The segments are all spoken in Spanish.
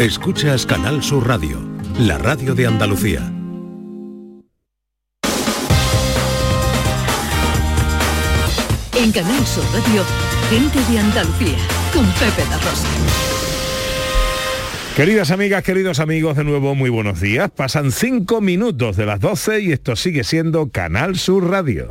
Escuchas Canal Sur Radio, la radio de Andalucía. En Canal Sur Radio, gente de Andalucía, con Pepe La Rosa. Queridas amigas, queridos amigos, de nuevo muy buenos días. Pasan cinco minutos de las 12 y esto sigue siendo Canal Sur Radio.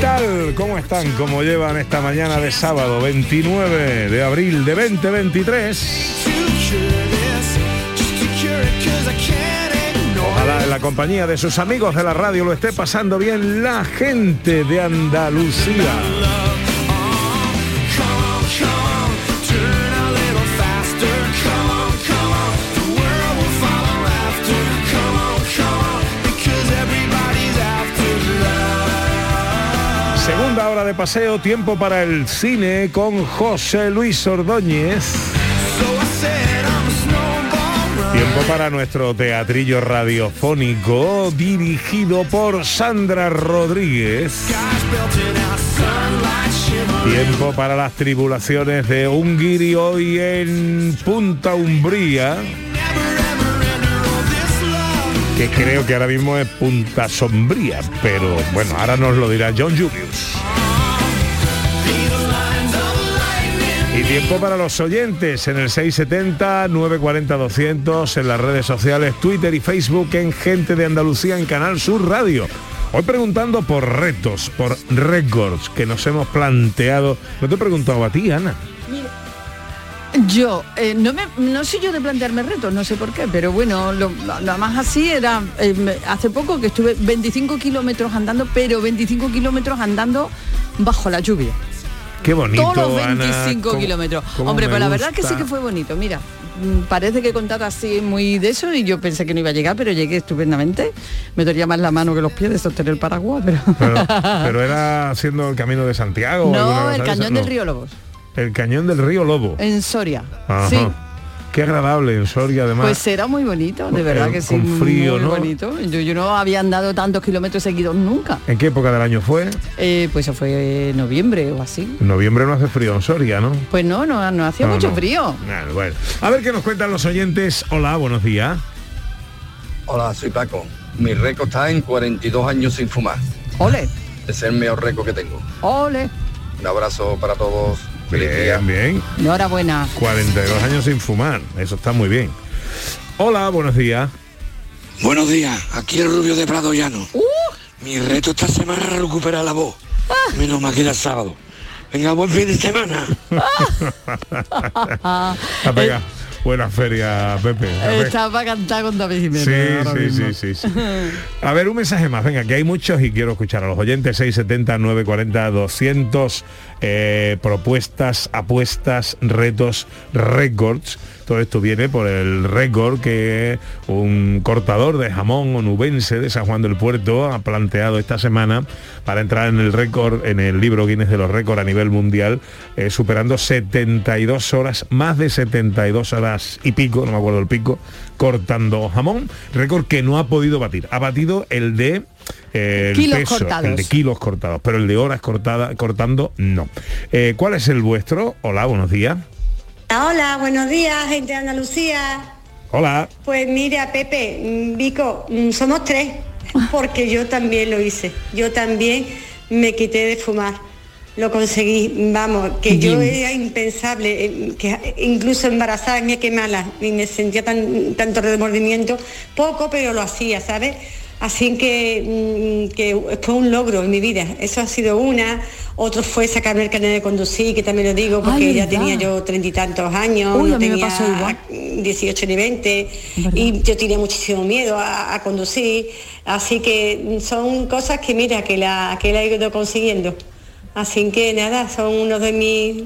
Tal? ¿Cómo están? ¿Cómo llevan esta mañana de sábado 29 de abril de 2023? Ojalá en la compañía de sus amigos de la radio lo esté pasando bien la gente de Andalucía. De paseo, tiempo para el cine con José Luis Ordóñez. Tiempo para nuestro teatrillo radiofónico dirigido por Sandra Rodríguez. Tiempo para las tribulaciones de Ungiri hoy en Punta Umbría. Que creo que ahora mismo es Punta Sombría, pero bueno, ahora nos lo dirá John Julius. Y tiempo para los oyentes en el 670-940-200, en las redes sociales, Twitter y Facebook, en Gente de Andalucía, en Canal Sur Radio. Hoy preguntando por retos, por récords que nos hemos planteado. No te he preguntado a ti, Ana. Yo, eh, no, me, soy yo de plantearme retos, no sé por qué, pero bueno, lo, más así era, eh, hace poco que estuve 25 kilómetros andando, pero 25 kilómetros andando bajo la lluvia. Qué bonito, Todos los Ana, 25 cómo- kilómetros. Hombre, me pues la verdad que sí gusta. que fue bonito, mira. mm, Parece que he contado así muy de eso y yo pensé que no iba a llegar, pero llegué estupendamente. Me dolía más la mano que los pies de sostener el paraguas, pero... Pero, pero era haciendo el camino de Santiago. no, el cañón del no. río Lobos, El cañón del río Lobo. en Soria. Ajá. Sí. Qué agradable en Soria, además. Pues era muy bonito, de verdad Eh, que sí, con frío, muy ¿no? bonito. Yo, yo no había andado tantos kilómetros seguidos nunca. ¿En qué época del año fue? Eh, pues eso fue noviembre o así. Noviembre no hace frío en Soria, ¿no? Pues no, no, no hacía No, mucho no. frío. Bueno. A ver qué nos cuentan los oyentes. Hola, buenos días. Hola, soy Paco. Mi récord está en 42 años sin fumar. Ole, Es el mejor récord que tengo. ole. Un abrazo para todos. Bien, bien. Enhorabuena. 42 años sin fumar. Eso está muy bien. Hola, buenos días. Buenos días, aquí el Rubio de Prado Llano. Uh. Mi reto esta semana es recuperar la voz. Menos mal que era sábado. Venga, buen fin de semana. Ah, Ha pegado. Buena feria, Pepe. A ver. Está para cantar con David Jiménez. Sí, sí, sí, sí, sí. A ver, un mensaje más, venga, que hay muchos y quiero escuchar a los oyentes, 670, 940, 200, eh, propuestas, apuestas, retos, récords. Todo esto viene por el récord que un cortador de jamón onubense de San Juan del Puerto ha planteado esta semana para entrar en el récord, en el libro Guinness de los récords a nivel mundial, eh, superando 72 horas, más de 72 horas y pico, no me acuerdo el pico, cortando jamón, récord que no ha podido batir. Ha batido el de eh, el Kilos peso, cortados. el de kilos cortados, pero el de horas cortada, cortando no. Eh, ¿Cuál es el vuestro? Hola, buenos días. Hola, buenos días, gente de Andalucía. Hola. Pues mira, Pepe, mm, Vico, mm, somos tres, porque yo también lo hice. Yo también me quité de fumar. Lo conseguí, vamos, que yo era impensable, eh, que incluso embarazada me quemala y me sentía tan, tanto remordimiento, poco, pero lo hacía, ¿sabes? Así que, mm, que fue un logro en mi vida. Eso ha sido una. Otro fue sacarme el carnet de conducir, que también lo digo, porque Ay, ya tenía yo treinta y tantos años, Uy, no tenía pasó igual. 18 ni 20 y yo tenía muchísimo miedo a, a conducir, así que son cosas que mira, que la, que la he ido consiguiendo. Así que nada, son uno de mis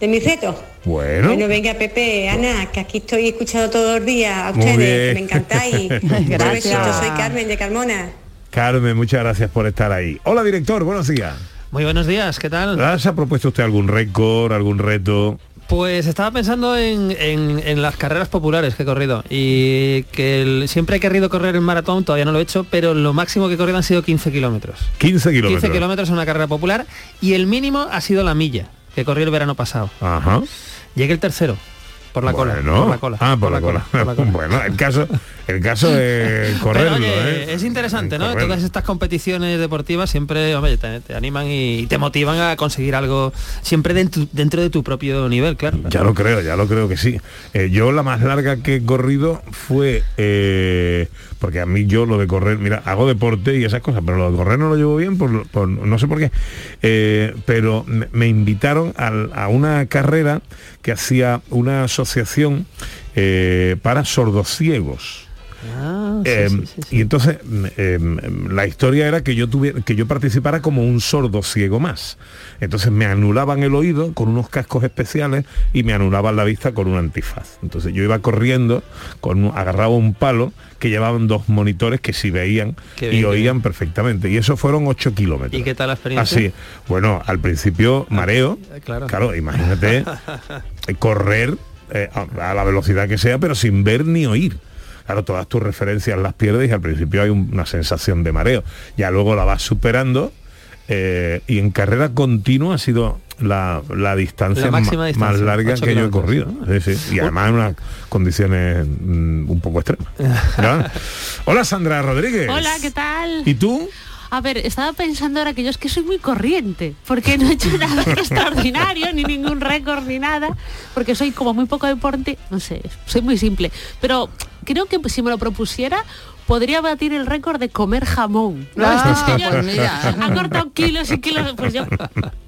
de mis retos. Bueno. Bueno, venga Pepe, Ana, que aquí estoy escuchando todos los días a ustedes, que me encantáis. Gracias. soy Carmen de Carmona. Carmen, muchas gracias por estar ahí. Hola, director, buenos días. Muy buenos días, ¿qué tal? ¿Ah, ¿Se ha propuesto usted algún récord, algún reto? Pues estaba pensando en, en- en las carreras populares que he corrido y que el- siempre he querido correr en maratón, todavía no lo he hecho, pero lo máximo que he corrido han sido 15 kilómetros. 15 kilómetros. 15 kilómetros en una carrera popular y el mínimo ha sido la milla, que corrí el verano pasado. Ajá. Llegué el tercero, por la cola. Por la cola. Ah, por, la, cola. por la cola. bueno, el caso, el caso es correrlo, Pero, oye, ¿eh? Es interesante, ¿no? Todas estas competiciones deportivas siempre hombre, te, te animan y te motivan a conseguir algo siempre dentro, dentro de tu propio nivel, claro. Ya lo creo, ya lo creo que sí. Eh, yo la más larga que he corrido fue, eh, porque a mí yo lo de correr, mira, hago deporte y esas cosas, pero lo de correr no lo llevo bien, no sé por qué. Eh, pero me, invitaron a una carrera que hacía una asociación eh, para sordociegos. Ah, sí, Eh, sí, sí, sí. Y entonces eh, mm, la historia era que yo tuviera, que yo participara como un sordo ciego más. Entonces me anulaban el oído con unos cascos especiales y me anulaban la vista con un antifaz. Entonces yo iba corriendo, con agarraba un palo que llevaban dos monitores que sí veían y oían perfectamente. Y eso fueron 8 kilómetros. ¿Y qué tal la experiencia? Así. Bueno, al principio mareo. eh, claro. Claro, imagínate eh, correr eh, a, a la velocidad que sea, pero sin ver ni oír. Claro, todas tus referencias las pierdes y al principio hay un- una sensación de mareo. Ya luego la vas superando eh, y en carrera continua ha sido la, la distancia, La máxima ma- distancia, más larga que yo he corrido. Sí, sí. Y además en unas condiciones mm, un poco extremas. Hola Sandra Rodríguez. Hola, ¿qué tal? ¿Y tú? A ver, estaba pensando ahora que yo es que soy muy corriente, porque no he hecho nada extraordinario, ni ningún récord, ni nada, porque soy como muy poco deporte, no sé, soy muy simple. Pero creo que si me lo propusiera, podría batir el récord de comer jamón. ¿no? Ah, Este señor pues ha cortado kilos y kilos, pues yo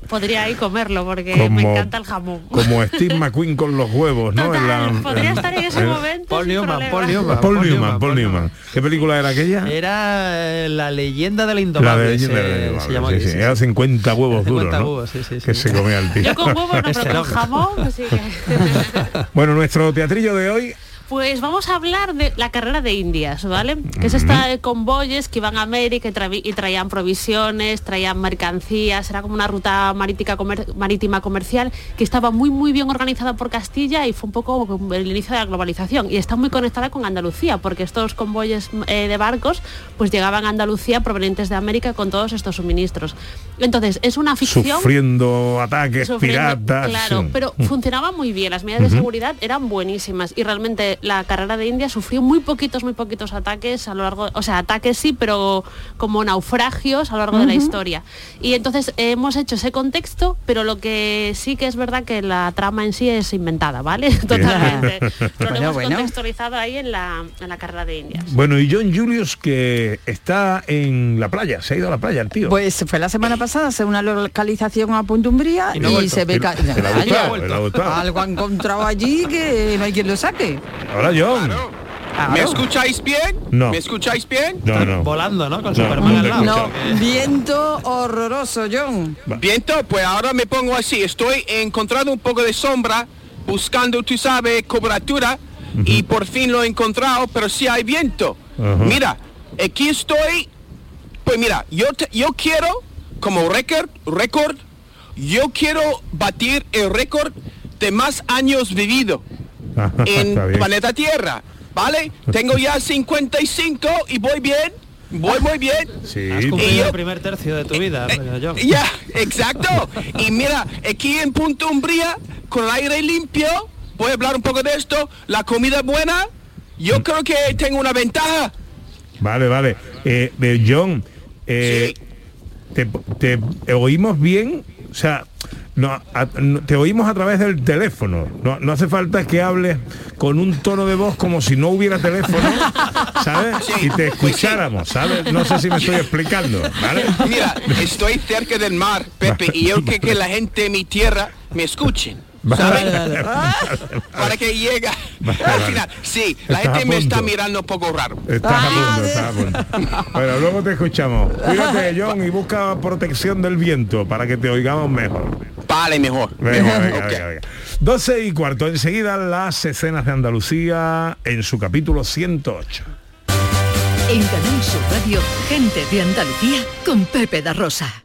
podría ahí comerlo, porque me encanta el jamón. Como Steve McQueen con los huevos, ¿no? En Total, la- podría en- estar en ese en- momento. Paul Newman. Paul Newman. Paul Newman, Paul Newman. ¿Qué película era aquella? Era eh, la leyenda de la La indomable. de se- se sí, sí, sí, Era sí. 50 huevos 50 duros, ¿no? huevos, sí, sí, que se comía el tío. Yo con huevos no, pero con jamón, así que... Bueno, nuestro teatrillo de hoy, Pues vamos a hablar de la carrera de Indias, ¿vale? Que es esta de convoyes que iban a América y, tra- y traían provisiones, traían mercancías, era como una ruta comer- marítima comercial que estaba muy muy bien organizada por Castilla y fue un poco como el inicio de la globalización y está muy conectada con Andalucía porque estos convoyes eh, de barcos pues llegaban a Andalucía provenientes de América con todos estos suministros. Entonces, es una ficción sufriendo ataques sufriendo- piratas. Claro, sí. pero funcionaba muy bien, las medidas de seguridad eran buenísimas y realmente la carrera de India sufrió muy poquitos, muy poquitos ataques a lo largo, o sea, ataques sí, pero como naufragios a lo largo de la historia. Y entonces eh, hemos hecho ese contexto, pero lo que sí que es verdad que la trama en sí es inventada, ¿vale? Totalmente. Pero lo hemos bueno. contextualizado ahí en la, en la carrera de India. Bueno, y John Julius que está en la playa, se ha ido a la playa el tío. Pues fue la semana pasada a hacer una localización a Punta Umbría Y y, no se ve algo ha encontrado allí que no hay quien lo saque. Hola John. Claro. ¿Me escucháis bien? No. ¿Me escucháis bien? No, no. Volando, ¿no? Con No, Superman no al lado. No, viento horroroso, John. Viento, pues ahora me pongo así. Estoy encontrando un poco de sombra, buscando, tú sabes, cobertura. Y por fin lo he encontrado, pero sí hay viento. Mira, aquí estoy. Pues mira, yo, te- yo quiero, como récord, récord, yo quiero batir el récord de más años vivido en planeta Tierra, ¿vale? Tengo ya 55 y voy bien, voy muy bien. Sí, Has Y cumplido yo- el primer tercio de tu vida, John. Ya, exacto. Y mira, aquí en Punta Umbría, con el aire limpio, voy a hablar un poco de esto, la comida buena, yo creo que tengo una ventaja. Vale, vale. Eh, eh, John, eh, te oímos bien? O sea, no, a- no- te oímos a través del teléfono. No, no hace falta que hables con un tono de voz como si no hubiera teléfono, ¿sabes? Sí, y te escucháramos, ¿sabes? No sé si me estoy explicando, ¿vale? Mira, estoy cerca del mar, Pepe, y yo creo que la gente de mi tierra me escuchen. ¿Sabes? Para que llegue al final. Sí, la Estás a gente me está mirando un poco raro. Estás a punto, estás a punto. Bueno, luego te escuchamos. Cuídate, John, y busca protección del viento para que te oigamos mejor. Vale, mejor. Venga, mejor, venga, ok. venga, venga. 12 y cuarto. Enseguida las escenas de Andalucía en su capítulo 108. En Canal Sur Radio, gente de Andalucía con Pepe da Rosa.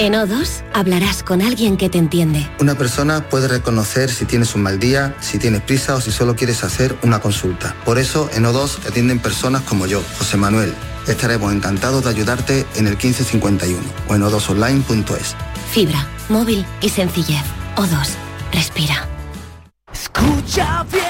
En O2 hablarás con alguien que te entiende. Una persona puede reconocer si tienes un mal día, si tienes prisa o si solo quieres hacer una consulta. Por eso en O2 te atienden personas como yo, José Manuel. Estaremos encantados de ayudarte en el 1551 o en o2online.es. Fibra, móvil y sencillez. O2, respira. Escucha bien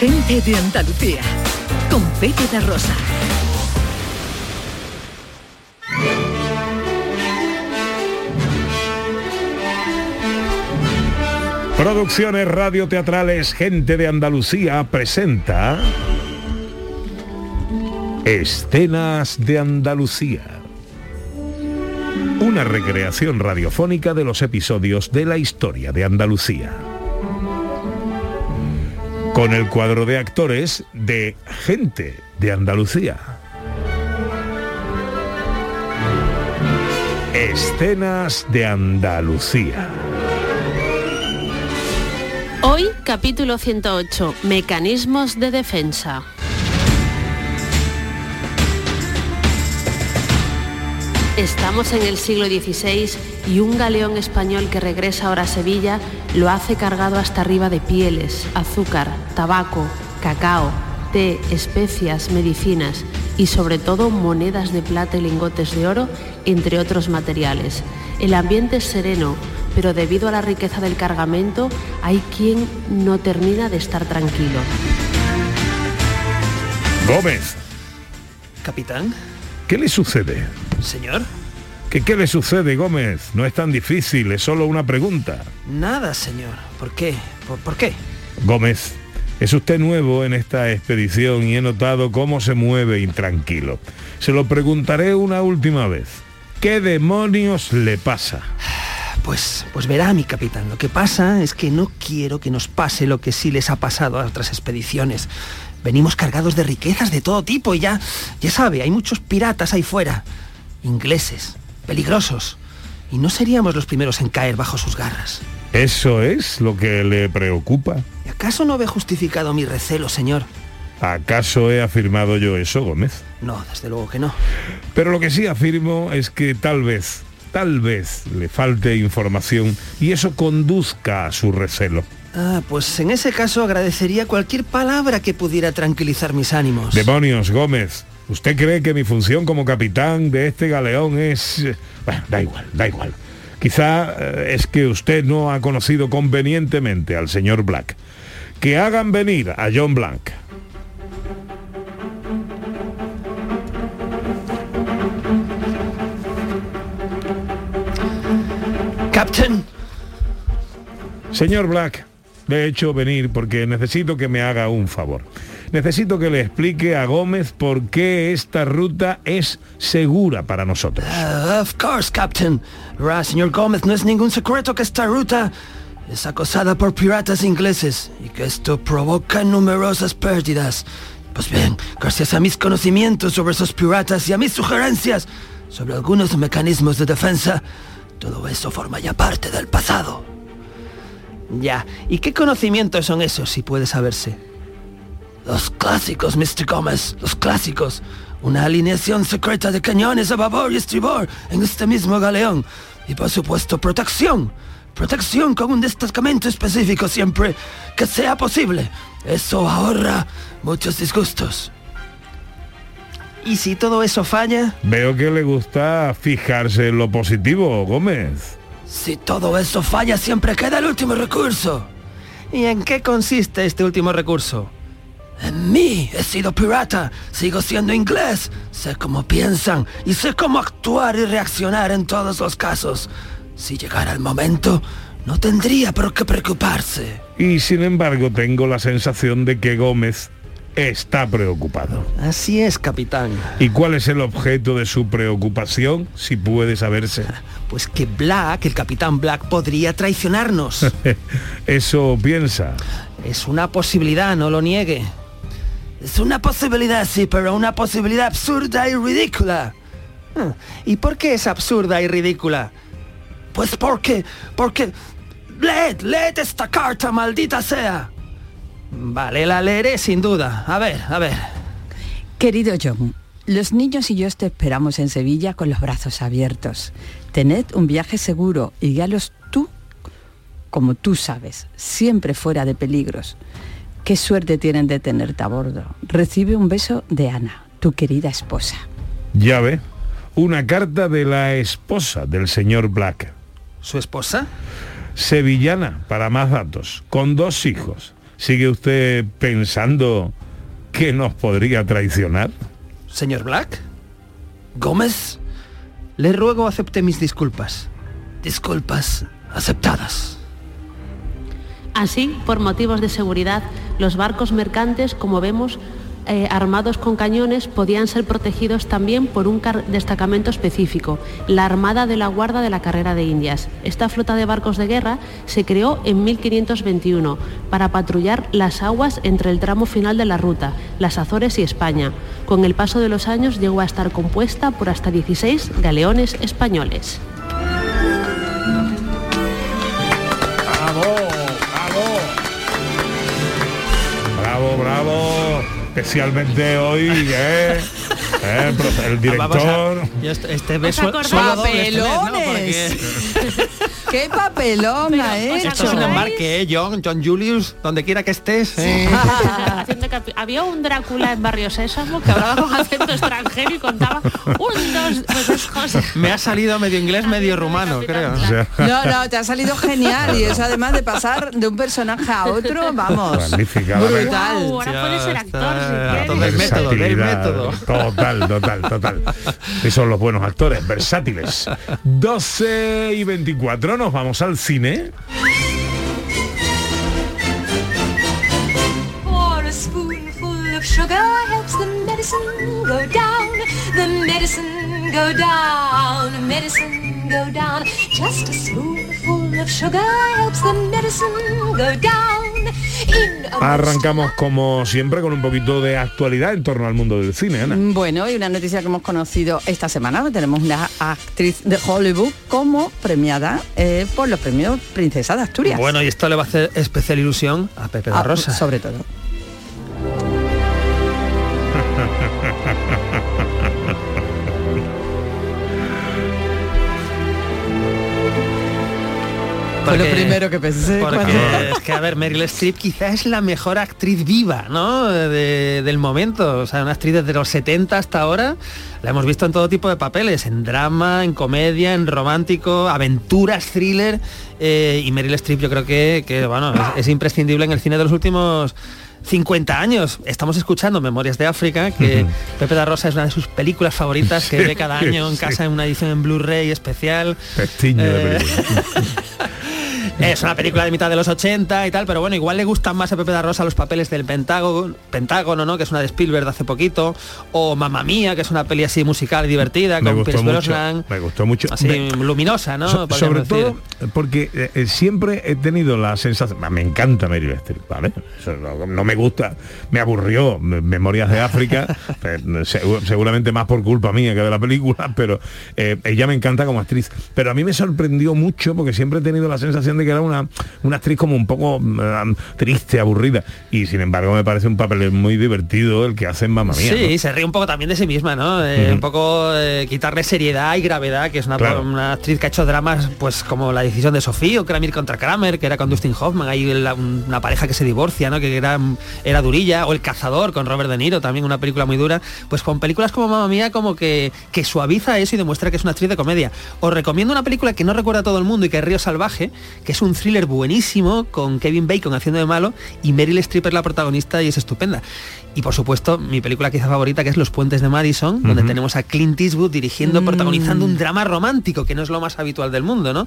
Gente de Andalucía, con Pepe de Rosa. Producciones radioteatrales Gente de Andalucía presenta Escenas de Andalucía. Una recreación radiofónica de los episodios de la historia de Andalucía. Con el cuadro de actores de Gente de Andalucía. Escenas de Andalucía. Hoy, capítulo 108, Mecanismos de defensa. Estamos en el siglo XVI y un galeón español que regresa ahora a Sevilla lo hace cargado hasta arriba de pieles, azúcar, tabaco, cacao, té, especias, medicinas y sobre todo monedas de plata y lingotes de oro, entre otros materiales. El ambiente es sereno, pero debido a la riqueza del cargamento hay quien no termina de estar tranquilo. Gómez, Capitán, ¿qué le sucede? señor. ¿Qué, ¿Qué le sucede, Gómez? No es tan difícil, es solo una pregunta. Nada, señor. ¿Por qué? ¿Por, por qué? Gómez, es usted nuevo en esta expedición y he notado cómo se mueve intranquilo. Se lo preguntaré una última vez. ¿Qué demonios le pasa? Pues, pues verá, mi capitán, lo que pasa es que no quiero que nos pase lo que sí les ha pasado a otras expediciones. Venimos cargados de riquezas de todo tipo y ya, ya sabe, hay muchos piratas ahí fuera. Ingleses, peligrosos. Y no seríamos los primeros en caer bajo sus garras. ¿Eso es lo que le preocupa? ¿Y acaso no ve justificado mi recelo, señor? ¿Acaso he afirmado yo eso, Gómez? No, desde luego que no. Pero lo que sí afirmo es que tal vez, tal vez le falte información y eso conduzca a su recelo. Ah, pues en ese caso agradecería cualquier palabra que pudiera tranquilizar mis ánimos. Demonios, Gómez. ¿Usted cree que mi función como capitán de este galeón es... Bueno, da igual, da igual. Quizá eh, es que usted no ha conocido convenientemente al señor Black. Que hagan venir a John Blanc. Captain. Señor Black, le he hecho venir porque necesito que me haga un favor. Necesito que le explique a Gómez por qué esta ruta es segura para nosotros. Uh, of course, Captain. Ra, señor Gómez, no es ningún secreto que esta ruta es acosada por piratas ingleses y que esto provoca numerosas pérdidas. Pues bien, gracias a mis conocimientos sobre esos piratas y a mis sugerencias sobre algunos mecanismos de defensa, todo eso forma ya parte del pasado. Ya, ¿y qué conocimientos son esos, si puede saberse? Los clásicos, Mr. Gómez, los clásicos. Una alineación secreta de cañones a babor y estribor en este mismo galeón. Y por supuesto, protección. Protección con un destacamento específico siempre que sea posible. Eso ahorra muchos disgustos. ¿Y si todo eso falla? Veo que le gusta fijarse en lo positivo, Gómez. Si todo eso falla, siempre queda el último recurso. ¿Y en qué consiste este último recurso? En mí he sido pirata, sigo siendo inglés, sé cómo piensan y sé cómo actuar y reaccionar en todos los casos. Si llegara el momento, no tendría por qué preocuparse. Y sin embargo tengo la sensación de que Gómez está preocupado. Así es, capitán. ¿Y cuál es el objeto de su preocupación, si puede saberse? Pues que Black, el capitán Black, podría traicionarnos. Eso piensa. Es una posibilidad, no lo niegue. Es una posibilidad, sí, pero una posibilidad absurda y ridícula. Ah, ¿Y por qué es absurda y ridícula? Pues porque, porque... Leed, leed esta carta, maldita sea. Vale, la leeré sin duda. A ver, a ver. Querido John, los niños y yo te esperamos en Sevilla con los brazos abiertos. Tened un viaje seguro y guíalos tú, como tú sabes, siempre fuera de peligros. Qué suerte tienen de tenerte a bordo. Recibe un beso de Ana, tu querida esposa. Ya ve, una carta de la esposa del señor Black. ¿Su esposa? Sevillana, para más datos, con dos hijos. ¿Sigue usted pensando que nos podría traicionar? Señor Black. Gómez. Le ruego acepte mis disculpas. Disculpas aceptadas. Así, por motivos de seguridad, los barcos mercantes, como vemos, eh, armados con cañones, podían ser protegidos también por un destacamento específico, la Armada de la Guarda de la Carrera de Indias. Esta flota de barcos de guerra se creó en 1521 para patrullar las aguas entre el tramo final de la ruta, las Azores y España. Con el paso de los años llegó a estar compuesta por hasta 16 galeones españoles. Bravo. Especialmente hoy, ¿eh? ¿Eh? El director. Este, este beso papelones. ¡Qué papelón ha hecho! Esto es un embarque, ¿eh, John? John Julius, donde quiera que estés. Había un Drácula en Barrio Sésamo que hablaba con acento extranjero y contaba un, dos, pues cosas. Me ha salido medio inglés, medio rumano, creo. No, no, te ha salido genial y eso además de pasar de un personaje a otro, vamos. Magnífica. Brutal. ahora puede ser actor si Todo el método, del método. Total, total, total. Y son los buenos actores, versátiles. 12 y 24, nos vamos al cine. Just a spoonful of sugar helps the medicine go down. Arrancamos como siempre con un poquito de actualidad en torno al mundo del cine, Ana. Bueno, y una noticia que hemos conocido esta semana, tenemos una actriz de Hollywood como premiada eh, por los premios Princesa de Asturias. Bueno, y esto le va a hacer especial ilusión a Pepe da Ah, Rosa. sobre todo. Fue lo primero que pensé. Porque cuando- es que, a ver, Meryl Streep quizá es la mejor actriz viva, ¿no? De- del momento. O sea, una actriz desde los 70 hasta ahora. La hemos visto en todo tipo de papeles, en drama, en comedia, en romántico, aventuras, thriller. eh, y Meryl Streep yo creo que, que, bueno, es, es imprescindible en el cine de los últimos 50 años. Estamos escuchando Memorias de África, que Ujú. Pepe da Rosa es una de sus películas favoritas que ve cada año en sí. casa en una edición en Blu-ray especial. Pestiño de Eh, película. es una película de mitad de los 80 y tal, pero bueno, igual le gustan más a Pepe da Rosa los papeles del Pentágono, Pentágono, ¿no? Que es una de Spielberg de hace poquito, o Mamma Mía, que es una peli así musical y divertida, me con Pierce Brosnan, me gustó mucho así Me- luminosa, ¿no? So- sobre decir. todo porque eh, eh, siempre he tenido la sensación, ah, me encanta Meryl Streep, ¿vale? Eso no, no me gusta, me aburrió Me- Memorias de África, eh, segu- seguramente más por culpa mía que de la película, pero eh, ella me encanta como actriz. Pero a mí me sorprendió mucho porque siempre he tenido la sensación de que era una, una actriz como un poco mm, triste, aburrida. Y sin embargo me parece un papel muy divertido el que hace en Mamma Mía. Sí, ¿no? se ríe un poco también de sí misma, ¿no? Eh. Un poco eh, quitarle seriedad y gravedad, que es una, Claro. una actriz que ha hecho dramas pues como La decisión de Sofía o Kramer contra Kramer, que era con Dustin Hoffman, hay la- una pareja que se divorcia, ¿no? Que era, era durilla, o El cazador con Robert De Niro, también una película muy dura. Pues con películas como Mamma Mía como que, que suaviza eso y demuestra que es una actriz de comedia. Os recomiendo una película que no recuerda a todo el mundo y que es Río Salvaje, que es un thriller buenísimo con Kevin Bacon haciendo de malo y Meryl Streep es la protagonista y es estupenda. Y por supuesto, mi película quizá favorita, que es Los Puentes de Madison, donde tenemos a Clint Eastwood dirigiendo, Mm. protagonizando un drama romántico, que no es lo más habitual del mundo, ¿no?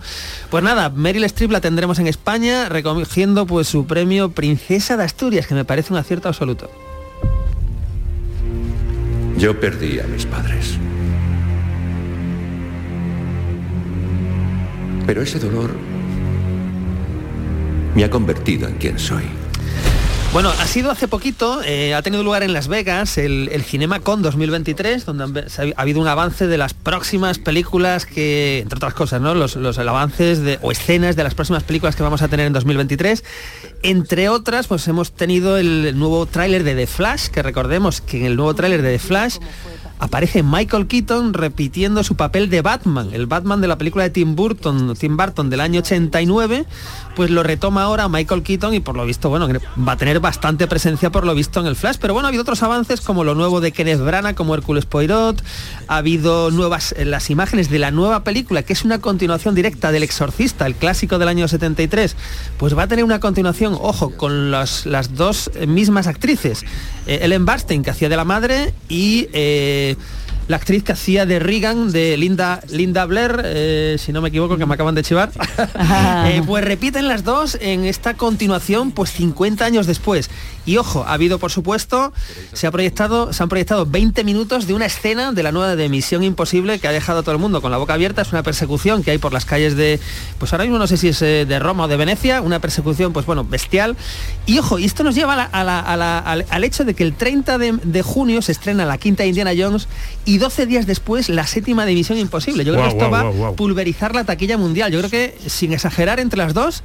Pues nada, Meryl Streep la tendremos en España, recogiendo pues su premio Princesa de Asturias, que me parece un acierto absoluto. Yo perdí a mis padres. Pero ese dolor me ha convertido en quien soy. Bueno, ha sido hace poquito, eh, ha tenido lugar en Las Vegas el, el CinemaCon 2023, donde ha, ha habido un avance de las próximas películas que, entre otras cosas, ¿no? Los, los avances o escenas de las próximas películas que vamos a tener en 2023. Entre otras, pues hemos tenido el nuevo tráiler de The Flash, que recordemos que en el nuevo tráiler de The Flash aparece Michael Keaton repitiendo su papel de Batman, el Batman de la película de Tim Burton, Tim Burton del año 89, pues lo retoma ahora Michael Keaton y por lo visto, bueno, va a tener bastante presencia por lo visto en el Flash, pero bueno, ha habido otros avances como lo nuevo de Kenneth Branagh como Hércules Poirot, ha habido nuevas eh, las imágenes de la nueva película que es una continuación directa del Exorcista, el clásico del año 73, pues va a tener una continuación, ojo, con las, dos mismas actrices, eh, Ellen Barstein que hacía de la madre y eh, la actriz que hacía de Regan, de Linda, Linda Blair, eh, si no me equivoco, que me acaban de chivar, Eh, pues repiten las dos en esta continuación, pues 50 años después. Y ojo, ha habido, por supuesto, se, ha proyectado, se han proyectado 20 minutos de una escena de la nueva de Misión Imposible que ha dejado a todo el mundo con la boca abierta. Es una persecución que hay por las calles de, pues ahora mismo no sé si es eh, de Roma o de Venecia, una persecución, pues bueno, bestial. Y ojo, y esto nos lleva a la- a la- a la- al, al hecho de que el 30 de, de junio se estrena la quinta de Indiana Jones y 12 días después la séptima de Misión Imposible. Yo creo que esto va a pulverizar la taquilla mundial. Yo creo que, sin exagerar entre las dos,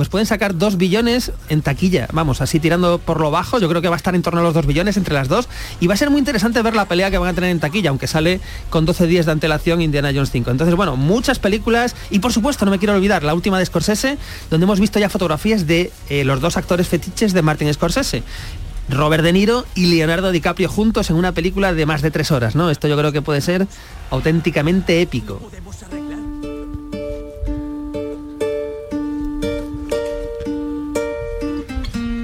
pues pueden sacar dos billones en taquilla. Vamos, así tirando por lo bajo, yo creo que va a estar en torno a los dos billones entre las dos. Y va a ser muy interesante ver la pelea que van a tener en taquilla, aunque sale con 12 días de antelación Indiana Jones 5. Entonces, bueno, muchas películas. Y por supuesto, no me quiero olvidar, la última de Scorsese, donde hemos visto ya fotografías de eh, los dos actores fetiches de Martin Scorsese. Robert De Niro y Leonardo DiCaprio juntos en una película de más de tres horas, ¿no? Esto yo creo que puede ser auténticamente épico.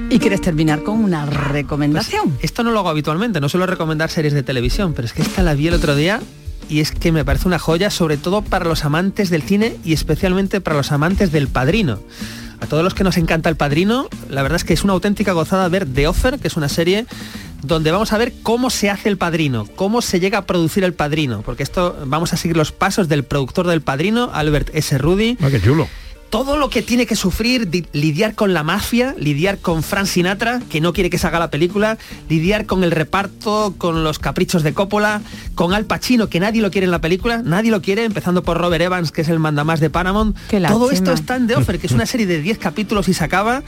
¿Y quieres terminar con una recomendación? Pues esto no lo hago habitualmente, no suelo recomendar series de televisión, pero es que esta la vi el otro día y es que me parece una joya, sobre todo para los amantes del cine y especialmente para los amantes del padrino. A todos los que nos encanta el padrino, la verdad es que es una auténtica gozada ver The Offer, que es una serie donde vamos a ver cómo se hace el padrino, cómo se llega a producir el padrino, porque esto vamos a seguir los pasos del productor del padrino, Albert S. Rudy Ah, qué chulo. Todo lo que tiene que sufrir, di- lidiar con la mafia, lidiar con Frank Sinatra, que no quiere que se haga la película, lidiar con el reparto, con los caprichos de Coppola, con Al Pacino, que nadie lo quiere en la película, nadie lo quiere, empezando por Robert Evans, que es el mandamás de Paramount. Todo esto está en The Offer, que es una serie de 10 capítulos y se acaba,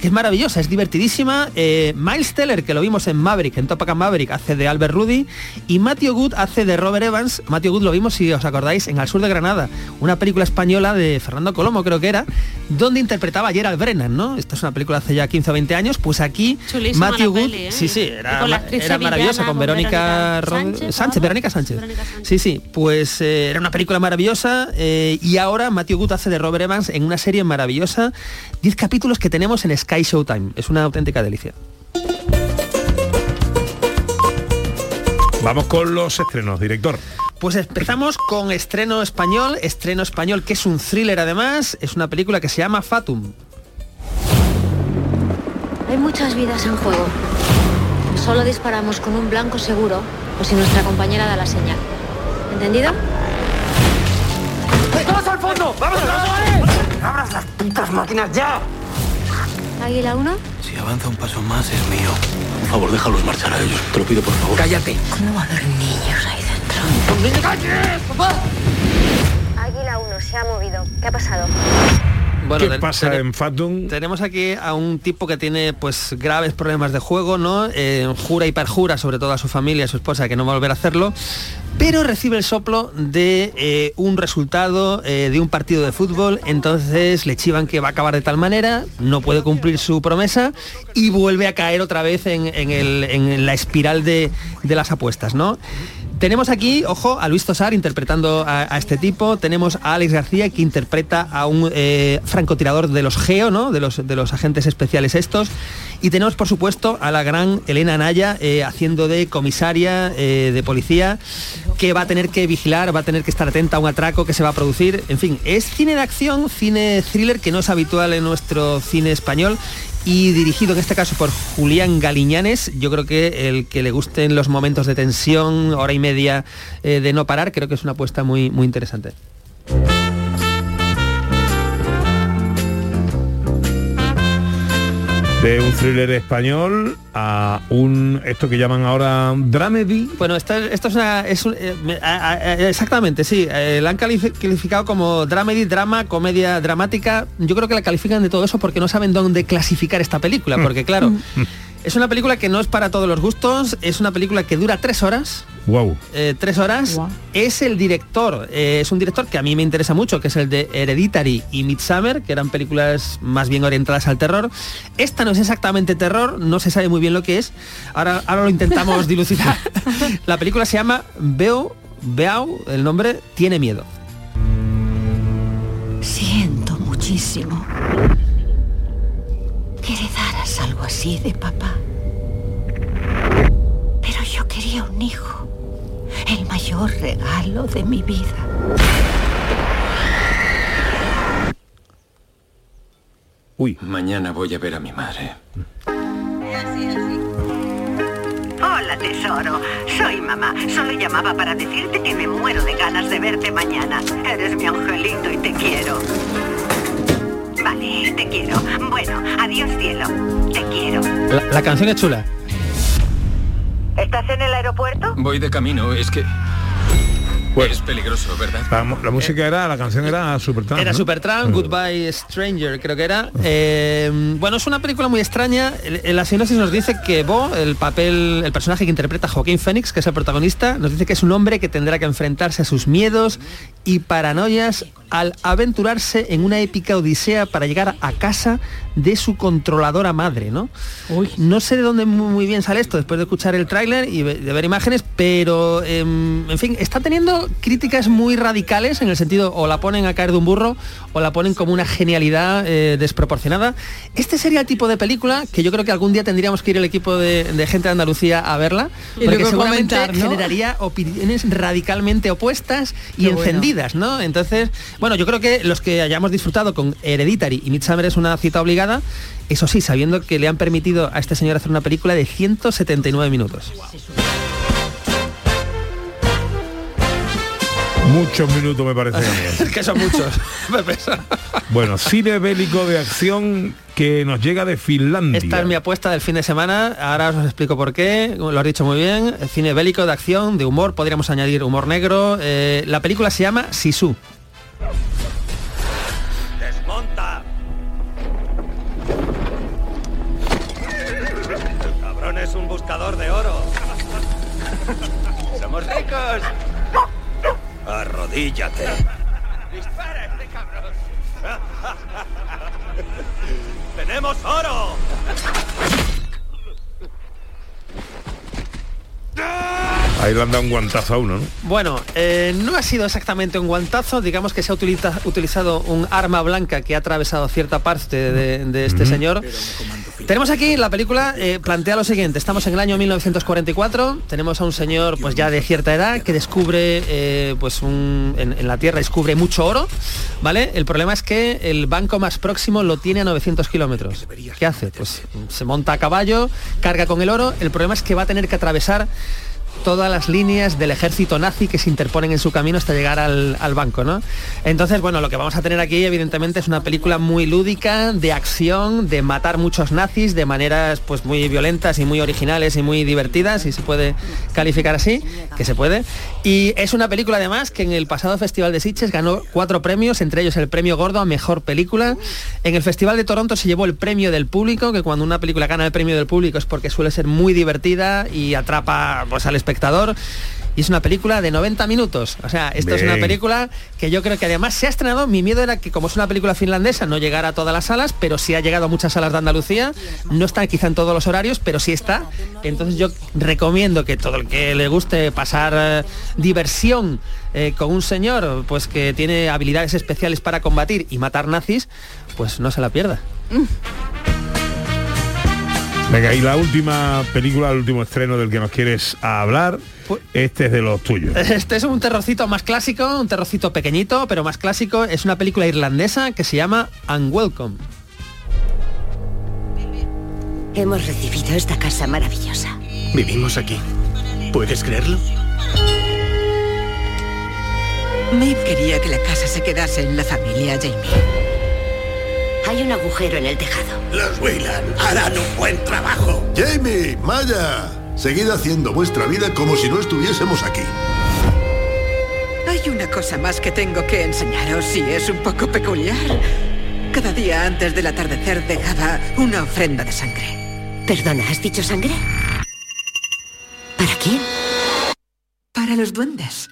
que es maravillosa, es divertidísima. Eh, Miles Teller, que lo vimos en Maverick, en Top Gun Maverick, hace de Albert Rudy, y Matthew Good hace de Robert Evans. Matthew Good lo vimos, si os acordáis, en Al Sur de Granada, una película española de Fernando Colomo, creo que era, donde interpretaba a Gerald Brennan, ¿no? Esta es una película hace ya 15 o 20 años, pues aquí Chulísima Matthew Good, peli, ¿eh? sí, sí, era, con era maravillosa sevillana, con con Verónica, Verónica Sánchez, Verónica Sánchez. Sí, sí, pues eh, era una película maravillosa eh, y ahora Matthew Good hace de Robert Evans en una serie maravillosa, 10 capítulos que tenemos en Sky Showtime, es una auténtica delicia. Vamos con los estrenos, director. Pues empezamos con estreno español, estreno español que es un thriller además, es una película que se llama Fatum. Hay muchas vidas en juego. Solo disparamos con un blanco seguro o si nuestra compañera da la señal. ¿Entendido? ¡Todos al fondo! ¡Vamos, vamos! ¡Abras las putas máquinas ya! Águila 1. Si avanza un paso más es mío. Por favor, déjalos marchar a ellos. Te lo pido, por favor. Cállate. ¿Cómo va a haber niños ahí Águila 1 se ha movido. ¿Qué ha pasado? Bueno, ¿Qué pasa en Fatum? Tenemos aquí a un tipo que tiene pues graves problemas de juego, ¿no? Eh, jura y perjura sobre todo a su familia, a su esposa, que no va a volver a hacerlo, pero recibe el soplo de eh, un resultado eh, de un partido de fútbol, entonces le chivan que va a acabar de tal manera, no puede cumplir su promesa y vuelve a caer otra vez en, en el- en la espiral de, de las apuestas, ¿no? Tenemos aquí, ojo, a Luis Tosar interpretando a, este tipo. Tenemos a Alex García que interpreta a un eh, francotirador de los GEO, ¿no? De los, de los agentes especiales estos. Y tenemos, por supuesto, a la gran Elena Naya eh, haciendo de comisaria eh, de policía que va a tener que vigilar, va a tener que estar atenta a un atraco que se va a producir. En fin, es cine de acción, cine thriller que no es habitual en nuestro cine español y dirigido en este caso por Julián Galiñanes. Yo creo que el que le gusten los momentos de tensión, hora y media eh, de no parar, creo que es una apuesta muy, muy interesante. De un thriller español a un esto que llaman ahora dramedy. Bueno, esto, esto es una... es un- eh, a- a- exactamente, sí. eh, la han califi- calificado como dramedy, drama, comedia dramática. Yo creo que la califican de todo eso porque no saben dónde clasificar esta película. Porque claro, es una película que no es para todos los gustos. Es una película que dura tres horas. Wow. eh, tres horas. Es el director, eh, es un director que a mí me interesa mucho, que es el de Hereditary y Midsummer, que eran películas más bien orientadas al terror. Esta no es exactamente terror, no se sabe muy bien lo que es. Ahora, ahora lo intentamos dilucidar. La película se llama Veo, Beau, el nombre tiene miedo. Siento muchísimo que heredaras algo así de papá. Pero yo quería un hijo. El mayor regalo de mi vida. Uy. Mañana voy a ver a mi madre. Hola, tesoro. Soy mamá. Solo llamaba para decirte que me muero de ganas de verte mañana. Eres mi angelito y te quiero. Vale, te quiero. Bueno, adiós cielo. Te quiero. La, la canción es chula. ¿Estás en el aeropuerto? Voy de camino, es que... Es peligroso, ¿verdad? La, música era, la canción era super Era Supertramp, Goodbye Stranger, creo que era. Eh, bueno, es una película muy extraña. En la sinopsis nos dice que Bo, el papel, el personaje que interpreta Joaquín Phoenix, que es el protagonista, nos dice que es un hombre que tendrá que enfrentarse a sus miedos y paranoias al aventurarse en una épica odisea para llegar a casa de su controladora madre, ¿no? No sé de dónde muy, muy bien sale esto después de escuchar el tráiler y de ver imágenes, pero em, en fin, está teniendo críticas muy radicales en el sentido o la ponen a caer de un burro o la ponen como una genialidad eh, desproporcionada. Este sería el tipo de película que yo creo que algún día tendríamos que ir el equipo de, de gente de Andalucía a verla, Y porque seguramente comentar, ¿no? generaría opiniones radicalmente opuestas y Qué bueno. encendidas, ¿no? Entonces, bueno, yo creo que los que hayamos disfrutado con Hereditary y Midsummer es una cita obligada, eso sí, sabiendo que le han permitido a este señor hacer una película de 179 minutos. Muchos minutos me parece. a mí. Es que son muchos. bueno, cine bélico de acción que nos llega de Finlandia. Esta es mi apuesta del fin de semana, ahora os explico por qué, lo has dicho muy bien, cine bélico de acción, de humor, podríamos añadir humor negro. eh, la película se llama Sisu. ¡Desmonta! El cabrón es un buscador de oro. ¡Somos ricos! Arrodíllate. ¡Dispara este cabrón! ¡Tenemos oro! Ahí le han dado un guantazo a uno, ¿no? Bueno, eh, no ha sido exactamente un guantazo, digamos que se ha utiliza- utilizado un arma blanca que ha atravesado cierta parte de, de este señor. Tenemos aquí la película eh, plantea lo siguiente, estamos en el año 1944, tenemos a un señor pues ya de cierta edad que descubre eh, pues un, en, en la tierra descubre mucho oro, ¿vale? El problema es que el banco más próximo lo tiene a 900 kilómetros. ¿Qué hace? Pues se monta a caballo, carga con el oro, el problema es que va a tener que atravesar todas las líneas del ejército nazi que se interponen en su camino hasta llegar al, banco, ¿no? Entonces, bueno, lo que vamos a tener aquí, evidentemente, es una película muy lúdica, de acción, de matar muchos nazis de maneras pues muy violentas y muy originales y muy divertidas, si se puede calificar así, que se puede. Y es una película además que en el pasado Festival de Sitges ganó cuatro premios, entre ellos el premio gordo a mejor película. En el Festival de Toronto se llevó el premio del público, que cuando una película gana el premio del público es porque suele ser muy divertida y atrapa pues, al espectador. Y es una película de 90 minutos. O sea, esto es una película que yo creo que además se ha estrenado. Mi miedo era que como es una película finlandesa no llegara a todas las salas, pero sí ha llegado a muchas salas de Andalucía. No está quizá en todos los horarios, pero sí está. Entonces yo recomiendo que todo el que le guste pasar eh, diversión eh, con un señor pues que tiene habilidades especiales para combatir y matar nazis, pues no se la pierda. Venga, y la última película, el último estreno del que nos quieres hablar, este es de los tuyos. Este es un terrorcito más clásico, un terrorcito pequeñito, pero más clásico. Es una película irlandesa que se llama Unwelcome. Hemos recibido esta casa maravillosa. Vivimos aquí. ¿Puedes creerlo? Maeve quería que la casa se quedase en la familia Jamie. Hay un agujero en el tejado. Los Weyland harán un buen trabajo. Jamie, Maya, seguid haciendo vuestra vida como si no estuviésemos aquí. Hay una cosa más que tengo que enseñaros y es un poco peculiar. Cada día antes del atardecer dejaba una ofrenda de sangre. Perdona, ¿has dicho sangre? ¿Para quién? Para los duendes.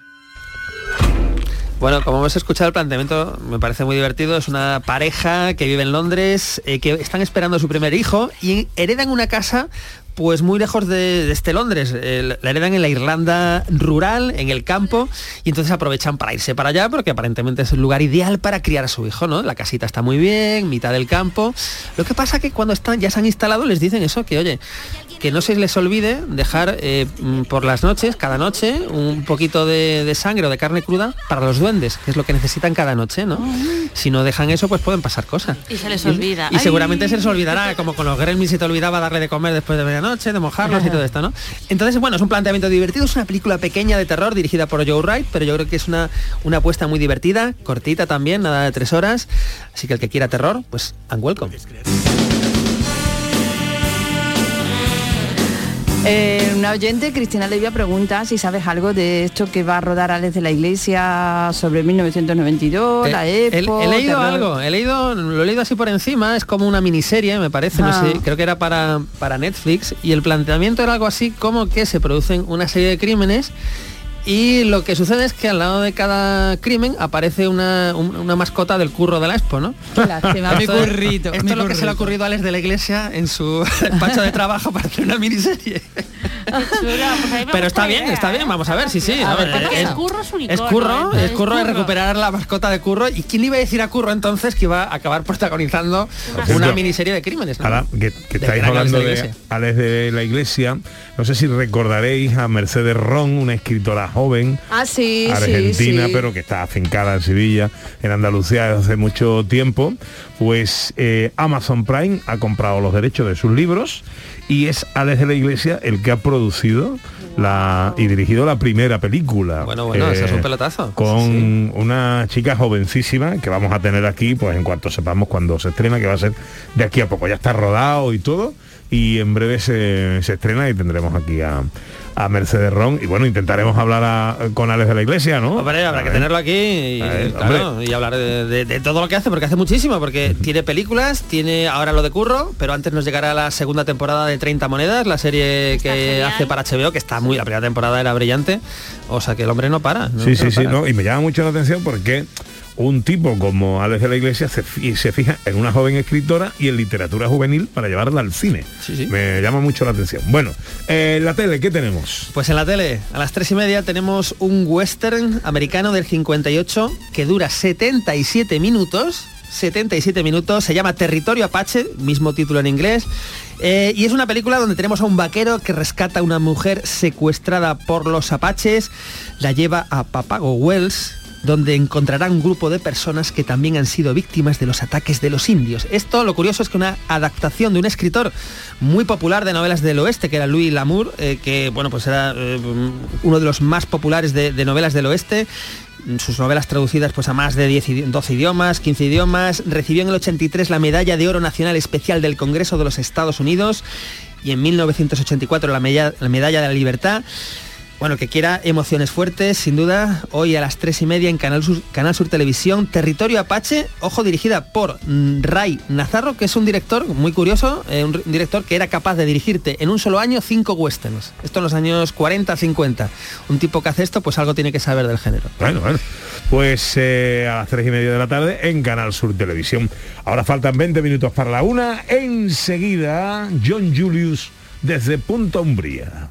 Bueno, como hemos escuchado el planteamiento, me parece muy divertido. Es una pareja que vive en Londres, eh, que están esperando a su primer hijo y heredan una casa pues muy lejos de, este Londres. La heredan en la Irlanda rural, en el campo, y entonces aprovechan para irse para allá porque aparentemente es el lugar ideal para criar a su hijo, ¿no? La casita está muy bien, mitad del campo. Lo que pasa que cuando están, ya se han instalado les dicen eso, que oye, que no se les olvide dejar eh, mm, por las noches, cada noche, un poquito de, de sangre o de carne cruda para los duendes, que es lo que necesitan cada noche, ¿no? Si no dejan eso, pues pueden pasar cosas. Y se les olvida. Y seguramente se les olvidará, como con los gremlins se te olvidaba darle de comer después de medianoche, de mojarlos y todo esto, ¿no? Entonces, bueno, es un planteamiento divertido, es una película pequeña de terror dirigida por Joe Wright, pero yo creo que es una, una apuesta muy divertida, cortita también, nada de tres horas. Así que el que quiera terror, pues, and welcome. Eh, una oyente, Cristina Levia, pregunta si sabes algo de esto que va a rodar Alex de la Iglesia sobre 1992, la Eh, he, EPO... he leído terror. algo, he leído, lo he leído así por encima, es como una miniserie, me parece, Ah. no sé, creo que era para, para Netflix, y el planteamiento era algo así como que se producen una serie de crímenes y lo que sucede es que al lado de cada crimen aparece una, un- una mascota del curro de la Expo, ¿no? Qué lástima, mi Esto es- currito, Esto mi es lo que se le ha ocurrido a Alex de la Iglesia en su despacho de trabajo para hacer una miniserie. Pero está bien, está bien, vamos a ver, sí, sí. a ver, Porque es- el curro es un es curro, ¿eh? es curro de recuperar la mascota de curro. ¿Y quién le iba a decir a curro entonces que iba a acabar protagonizando una cierto, miniserie de crímenes? ¿no? Ahora que, que De estáis hablando de de. Alex de la Iglesia, no sé si recordaréis a Mercedes Ron, una escritora joven, Ah, sí, argentina, sí, sí. pero que está afincada en Sevilla, en Andalucía desde hace mucho tiempo, pues eh, Amazon Prime ha comprado los derechos de sus libros y es Alex de la Iglesia el que ha producido la y dirigido la primera película. Bueno, bueno, eso es un eh, pelotazo. Con una chica jovencísima que vamos a tener aquí, pues en cuanto sepamos cuando se estrena, que va a ser de aquí a poco. Ya está rodado y todo. Y en breve se, se estrena y tendremos aquí a, a Mercedes Ron. Y bueno, intentaremos hablar a- con Alex de la Iglesia, ¿no? Hombre, habrá A que ver. tenerlo aquí y, A ver, claro, y hablar de, de- de todo lo que hace, porque hace muchísimo, porque tiene películas, tiene ahora lo de Curro, pero antes nos llegará la segunda temporada de 30 monedas, la serie que hace para HBO, que está muy, la primera temporada era brillante, o sea que el hombre no para. ¿no? Sí, sí, No sí, no, y me llama mucho la atención porque un tipo como Alex de la Iglesia se, se fija en una joven escritora y en literatura juvenil para llevarla al cine. Me llama mucho la atención. Bueno, eh, la tele, ¿qué tenemos? Pues en la tele, a las tres y media tenemos un western americano del 58 que dura 77 minutos. 77 minutos, se llama Territorio Apache, mismo título en inglés. eh, y es una película donde tenemos a un vaquero que rescata a una mujer secuestrada por los apaches, la lleva a Papago Wells, donde encontrará un grupo de personas que también han sido víctimas de los ataques de los indios. Esto, lo curioso es que una adaptación de un escritor muy popular de novelas del oeste, que era Louis Lamour, eh, que bueno, pues era eh, uno de los más populares de, novelas del oeste, sus novelas traducidas pues a más de 10, idi- 12 idiomas, 15 idiomas, recibió en el 83 la Medalla de Oro Nacional Especial del Congreso de los Estados Unidos y en 1984 la, mella- la Medalla de la Libertad. Bueno, que quiera emociones fuertes, sin duda, hoy a las tres y media en Canal Sur, Televisión, Territorio Apache, ojo, dirigida por mm, Ray Nazarro, que es un director muy curioso, eh, un, director que era capaz de dirigirte en un solo año cinco westerns. Esto en los años 40, 50. Un tipo que hace esto, pues algo tiene que saber del género. Bueno, bueno. Pues eh, a las tres y media de la tarde en Canal Sur Televisión. Ahora faltan 20 minutos para la una. Enseguida, John Julius desde Punta Umbría.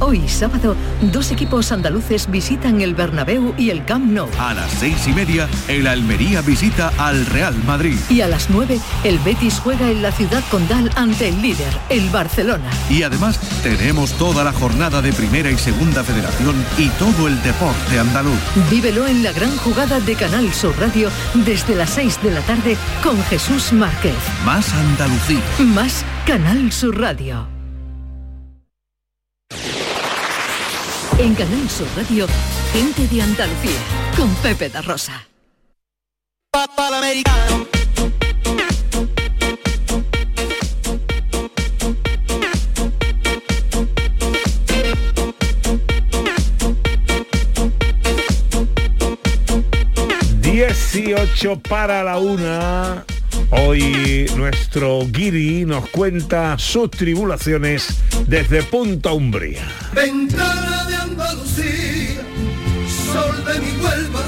Hoy sábado, dos equipos andaluces visitan el Bernabéu y el Camp Nou. A las seis y media, el Almería visita al Real Madrid. Y a las 9, el Betis juega en la ciudad condal ante el líder, el Barcelona. Y además tenemos toda la jornada de Primera y Segunda Federación y todo el deporte andaluz. Vívelo en la gran jugada de Canal Sur Radio desde las 6 de la tarde con Jesús Márquez. Más Andalucía. Más Canal Sur Radio. En Canal Sur Radio, gente de Andalucía con Pepe da Rosa. Dieciocho para la una. Hoy nuestro Guiri nos cuenta sus tribulaciones desde Punta Umbría. Ventana de Andalucía, sol de mi Huelva,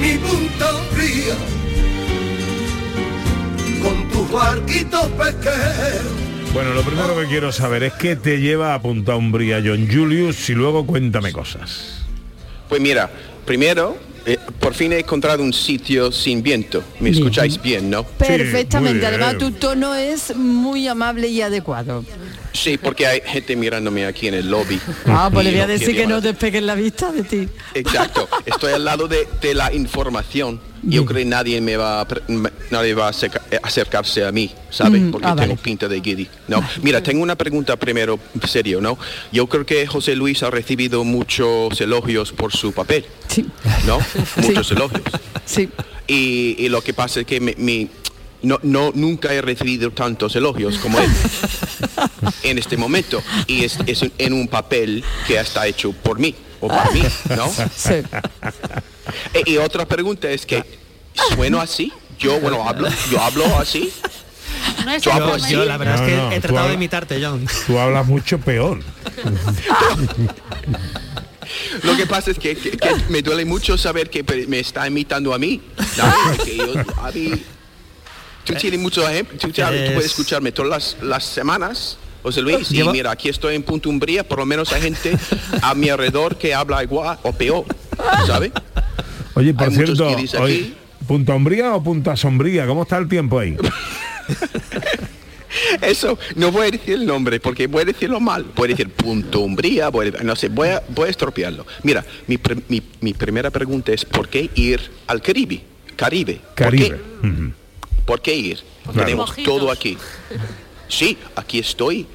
mi punta fría, con tus barquitos pesqueros. Bueno, lo primero que quiero saber es qué te lleva a Punta Umbría, John Julius, y luego cuéntame cosas. Pues mira, primero, eh, por fin he encontrado un sitio sin viento. ¿Me Bien. escucháis bien, no? Perfectamente, además tu tono es muy amable y adecuado. Sí, porque hay gente mirándome aquí en el lobby. Ah, pues le voy a no decir que no despeguen la vista de ti. Exacto, estoy al lado de, de la información. Yo creo que nadie me va a, nadie va a acerca- eh, acercarse a mí, ¿sabes? Mm, Porque ah, tengo vale. pinta de guiri. No, mira, tengo una pregunta primero, serio, ¿no? Yo creo que José Luis ha recibido muchos elogios por su papel. Sí. ¿No? Muchos elogios. Sí. Y, y lo que pasa es que mi, mi- no, no, nunca he recibido tantos elogios como él en este momento. Y es, es en un papel que está hecho por mí o para mí, ¿no? Sí. E- Y, otra pregunta es que, ¿sueno así? Yo, bueno, hablo, yo hablo así. Yo hablo así. Yo, la verdad es No, que no, he tratado de imitarte, John. Tú hablas mucho peor. Lo que pasa es que, que- que me duele mucho saber que me está imitando a mí. ¿sabes? Porque yo- a mí- tú tienes mucho ejemplo, tú, sabes, tú puedes Es- escucharme todas las, las semanas. José Luis, y mira, aquí estoy en Punto Umbría, por lo menos hay gente a mi alrededor que habla igual o peor, ¿sabes? Oye, por Hay muchos cierto, hoy, ¿Punta Umbría o Punta Sombría? ¿Cómo está el tiempo ahí? Eso, no voy a decir el nombre porque voy a decirlo mal. Voy a decir punto umbría, voy a- no sé, voy a, voy a estropearlo. Mira, mi, pre- mi- mi primera pregunta es ¿por qué ir al Caribe? Caribe. ¿Por Caribe. ¿Por qué ir? Claro. Tenemos Mojitos. todo aquí. Sí, aquí estoy,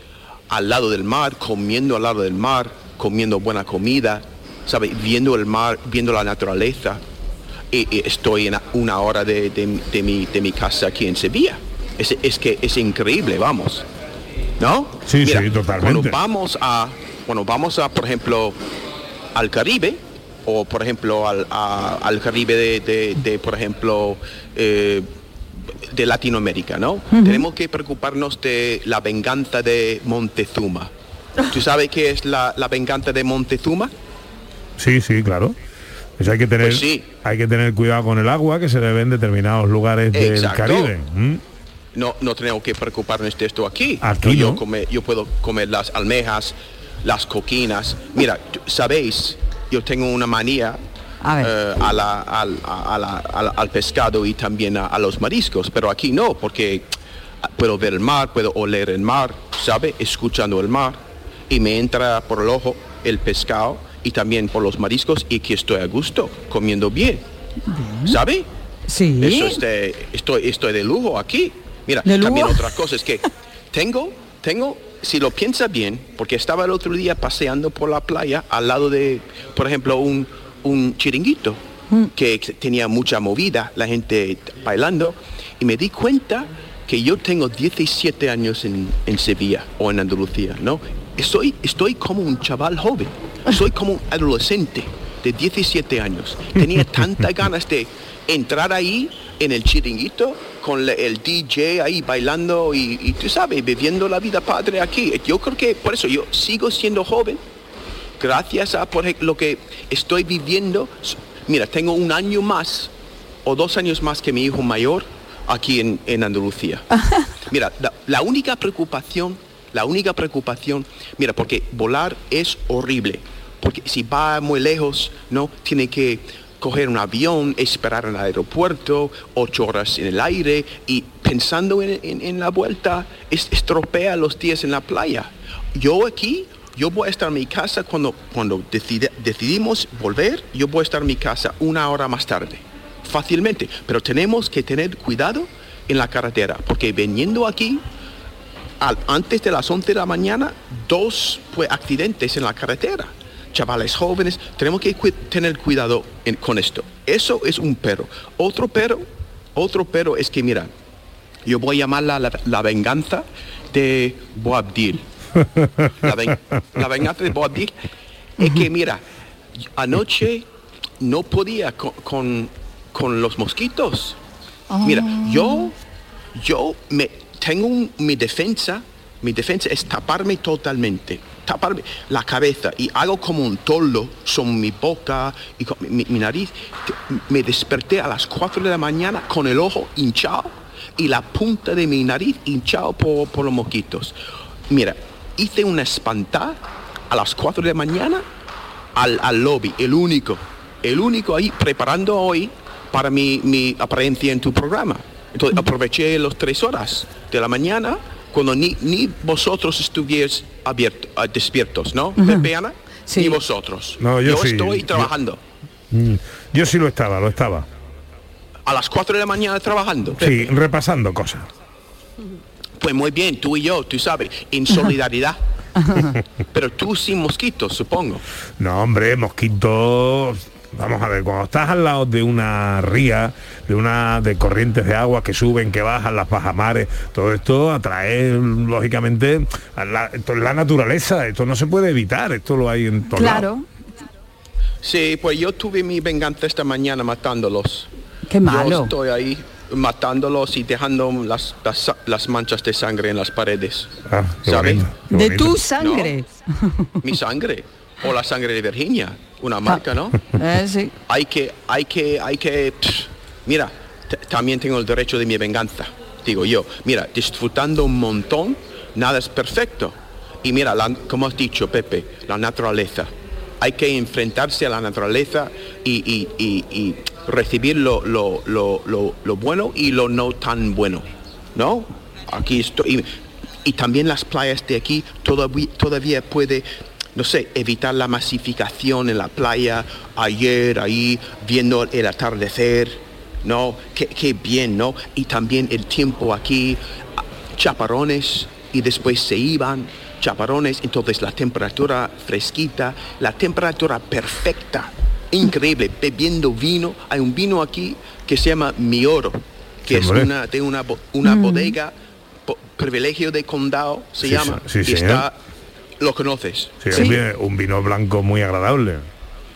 al lado del mar, comiendo al lado del mar, comiendo buena comida, ¿sabe? Viendo el mar, viendo la naturaleza. Y, y estoy en una hora de, de- de mi, de mi casa aquí en Sevilla. Es, es que es increíble, vamos. ¿No? Sí, sí, totalmente. Cuando vamos a, bueno, vamos a, por ejemplo, al Caribe, o por ejemplo al, a- al Caribe de, de- de, por ejemplo, eh, de Latinoamérica, ¿no? Tenemos que preocuparnos de la venganza de Montezuma. ¿Tú sabes qué es la, la venganza de Montezuma? Sí, sí, claro. Pues hay que tener, Pues sí. hay que tener cuidado con el agua que se le ve en determinados lugares del. Caribe. No, no tenemos que preocuparnos de esto aquí. Aquí yo, no. come- yo puedo comer las almejas, las coquinas. Mira, sabéis, yo tengo una manía A ver. eh, a la- al, a- a la- al- al pescado y también a, a los mariscos, pero aquí no, porque ah, puedo ver el mar, puedo oler el mar, ¿sabe? Escuchando el mar y me entra por el ojo el pescado y también por los mariscos y que estoy a gusto, comiendo bien, ¿sabe? Sí. Eso es de, estoy, estoy de lujo aquí. Mira, también otra cosa es que tengo, tengo, si lo piensa bien, porque estaba el otro día paseando por la playa al lado de, por ejemplo, un, un chiringuito que tenía mucha movida, la gente bailando, y me di cuenta que yo tengo 17 años en, en Sevilla o en Andalucía, ¿no? Estoy, estoy como un chaval joven, soy como un adolescente de 17 años. Tenía tantas ganas de entrar ahí en el chiringuito con el DJ ahí bailando y, y tú sabes, viviendo la vida padre aquí. Yo creo que por eso yo sigo siendo joven, gracias a por lo que estoy viviendo. Mira, tengo un año más o dos años más que mi hijo mayor aquí en, en Andalucía. Mira, la, la única preocupación, la única preocupación, mira, porque volar es horrible, porque si va muy lejos, ¿no? Tiene que coger un avión, esperar en el aeropuerto, ocho horas en el aire y pensando en, en- la vuelta, es- estropea los días en la playa. Yo aquí, yo voy a estar en mi casa cuando, cuando decidimos volver, yo voy a estar en mi casa una hora más tarde fácilmente, pero tenemos que tener cuidado en la carretera, porque viniendo aquí, al- antes de las 11 de la mañana, dos pues, accidentes en la carretera. Chavales jóvenes, tenemos que cu- tener cuidado en- con esto. Eso es un pero. Otro pero, otro pero es que, mira, yo voy a llamarla la, la venganza de Boabdil. La, ven- la venganza de Boabdil es que, mira, anoche no podía co- con, con los mosquitos. Mira, yo, yo me tengo un- mi defensa, mi defensa es taparme totalmente, taparme la cabeza y hago como un toldo sobre mi boca y con mi, mi nariz. Me desperté a las 4 de la mañana con el ojo hinchado y la punta de mi nariz hinchado por, por los mosquitos. Mira, hice una espantada a las 4 de la mañana al, al lobby, el único, el único ahí preparando hoy para mi, mi apariencia en tu programa. Entonces aproveché las tres horas de la mañana cuando ni, ni vosotros estuvierais abierto- ah, despiertos, ¿no? Pepe, Ana? Ni vosotros. No, yo sí, estoy yo- trabajando. Mm, Yo sí lo estaba, lo estaba. A las 4 de la mañana trabajando. Sí, repasando cosas. Pues muy bien, tú y yo, tú sabes, en solidaridad. Pero tú sin mosquitos, supongo. No, hombre, mosquitos. Vamos a ver, cuando estás al lado de una ría, de una de corrientes de agua que suben, que bajan, las bajamares, todo esto atrae lógicamente a la, esto es la naturaleza, esto no se puede evitar, esto lo hay en lados. Claro. Sí, pues yo tuve mi venganza esta mañana matándolos. Qué malo. Yo estoy ahí matándolos y dejando las, las, las manchas de sangre en las paredes. Ah, ¿Sabes? bonito, De tu sangre. Mi sangre. O la sangre de Virginia. Una marca, ¿no? Eh, sí. Hay que, hay que, hay que... pff, mira, también tengo el derecho de mi venganza, digo yo. Mira, disfrutando un montón, nada es perfecto. Y mira, la- como has dicho, Pepe, la naturaleza. Hay que enfrentarse a la naturaleza y, y- y- y recibir lo, lo- lo- lo- bueno y lo no tan bueno. ¿No? Aquí estoy. Y, y también las playas de aquí todavía, todavía puede no sé, evitar la masificación en la playa, ayer ahí viendo el atardecer, ¿no? Qué, qué bien, ¿no? Y también el tiempo aquí, chaparrones, y después se iban, chaparones, entonces la temperatura fresquita, la temperatura perfecta, increíble, bebiendo vino. Hay un vino aquí que se llama Mi Oro, que es una, de una, una Mm. bodega, po- privilegio de condado, se Sí, llama. sí, y señor. está, lo conoces. Sí, Un, vino, un vino blanco muy agradable.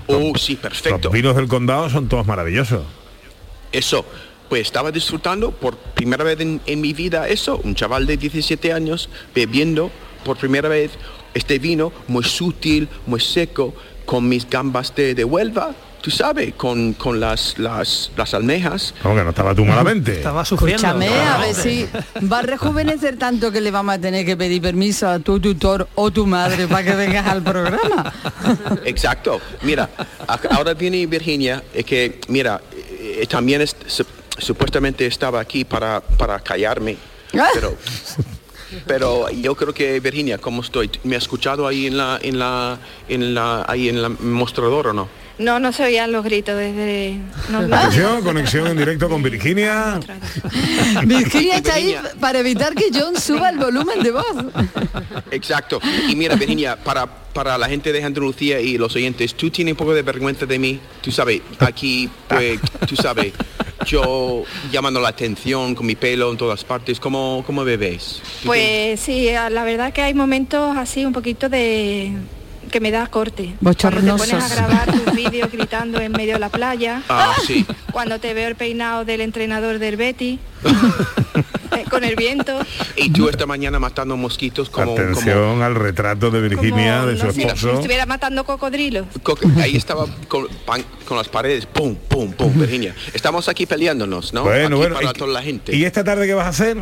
Oh, sí, perfecto. Los vinos del condado son todos maravillosos. Eso, pues estaba disfrutando por primera vez en, en mi vida eso, un chaval de 17 años bebiendo por primera vez este vino muy sutil, muy seco, con mis gambas de, de Huelva, tú sabes, con, con las, las, las almejas. Como que no estaba tú malamente. Estaba Escúchame, a ver si va a rejuvenecer tanto que le vamos a tener que pedir permiso a tu tutor o tu madre para que vengas al programa. Exacto. Mira, ahora viene Virginia, es que, mira, eh, también es- su- supuestamente estaba aquí para, para callarme, pero, pero yo creo que Virginia, ¿cómo estoy? ¿Me ha escuchado ahí en la, en la, en la, ahí en la mostrador o no? No, no se oían los gritos desde... No, no. Atención, conexión en directo con Virginia. Virginia está ahí para evitar que John suba el volumen de voz. Exacto. Y mira, Virginia, para, para la gente de Andalucía y los oyentes, tú tienes un poco de vergüenza de mí. Tú sabes, aquí, pues, tú sabes, yo llamando la atención con mi pelo en todas partes. ¿Cómo, cómo ves? Pues sí, la verdad que hay momentos así un poquito de que me da corte. Cuando te pones a grabar tus vídeos gritando en medio de la playa. Ah, sí. Cuando te veo el peinado del entrenador del Betty. eh, con el viento. Y tú esta mañana matando mosquitos como... Atención al retrato de Virginia, de su No sé, si esposo. estuviera matando cocodrilos. co- ahí estaba con, pan- con las paredes, pum, pum, pum, Virginia. Estamos aquí peleándonos, ¿no? Bueno, Aquí bueno, para ¿y- toda la gente. ¿Y esta tarde qué vas a hacer?